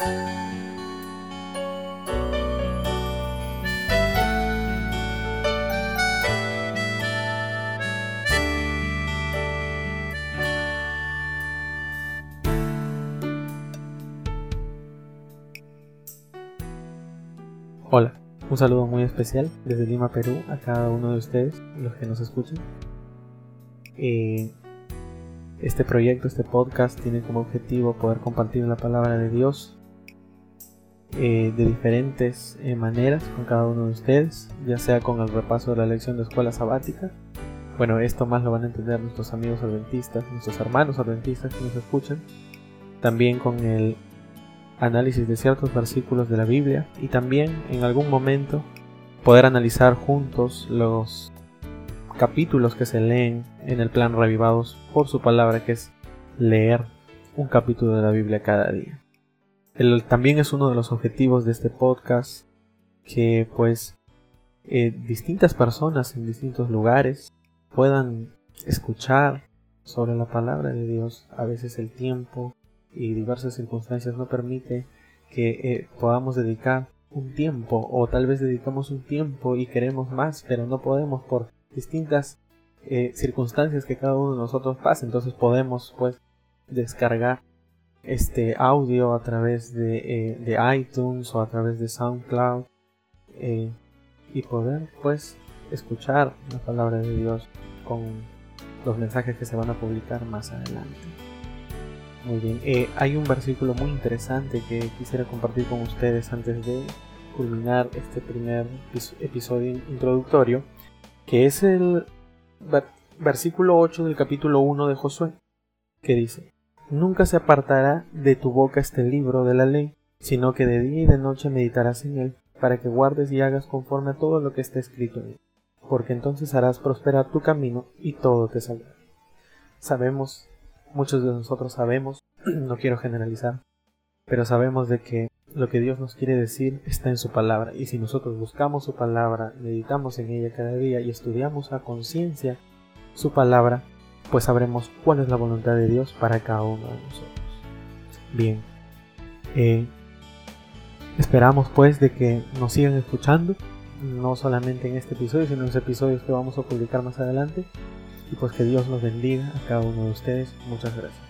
Hola, un saludo muy especial desde Lima, Perú, a cada uno de ustedes, los que nos escuchan. Eh, este proyecto, este podcast, tiene como objetivo poder compartir la palabra de Dios eh, de diferentes eh, maneras con cada uno de ustedes, ya sea con el repaso de la lección de escuela sabática. Bueno, esto más lo van a entender nuestros amigos adventistas, nuestros hermanos adventistas que nos escuchan. También con el análisis de ciertos versículos de la Biblia y también en algún momento poder analizar juntos los capítulos que se leen en el plan revivados por su palabra, que es leer un capítulo de la Biblia cada día. El, también es uno de los objetivos de este podcast que pues eh, distintas personas en distintos lugares puedan escuchar sobre la palabra de Dios. A veces el tiempo y diversas circunstancias no permite que eh, podamos dedicar un tiempo o tal vez dedicamos un tiempo y queremos más pero no podemos por distintas eh, circunstancias que cada uno de nosotros pasa entonces podemos pues descargar este audio a través de, eh, de iTunes o a través de SoundCloud y poder pues escuchar la palabra de Dios con los mensajes que se van a publicar más adelante. Muy bien, eh, hay un versículo muy interesante que quisiera compartir con ustedes antes de culminar este primer episodio introductorio, que es el versículo 8 del capítulo 1 de Josué, que dice, Nunca se apartará de tu boca este libro de la ley, sino que de día y de noche meditarás en él, para que guardes y hagas conforme a todo lo que está escrito en él, porque entonces harás prosperar tu camino y todo te saldrá. Sabemos Muchos de nosotros sabemos, no quiero generalizar, pero sabemos de que lo que Dios nos quiere decir está en su palabra y si nosotros buscamos su palabra, meditamos en ella cada día y estudiamos a conciencia su palabra, pues sabremos cuál es la voluntad de Dios para cada uno de nosotros. Bien, eh, esperamos pues de que nos sigan escuchando, no solamente en este episodio, sino en los episodios que vamos a publicar más adelante y pues que Dios los bendiga a cada uno de ustedes. Muchas gracias.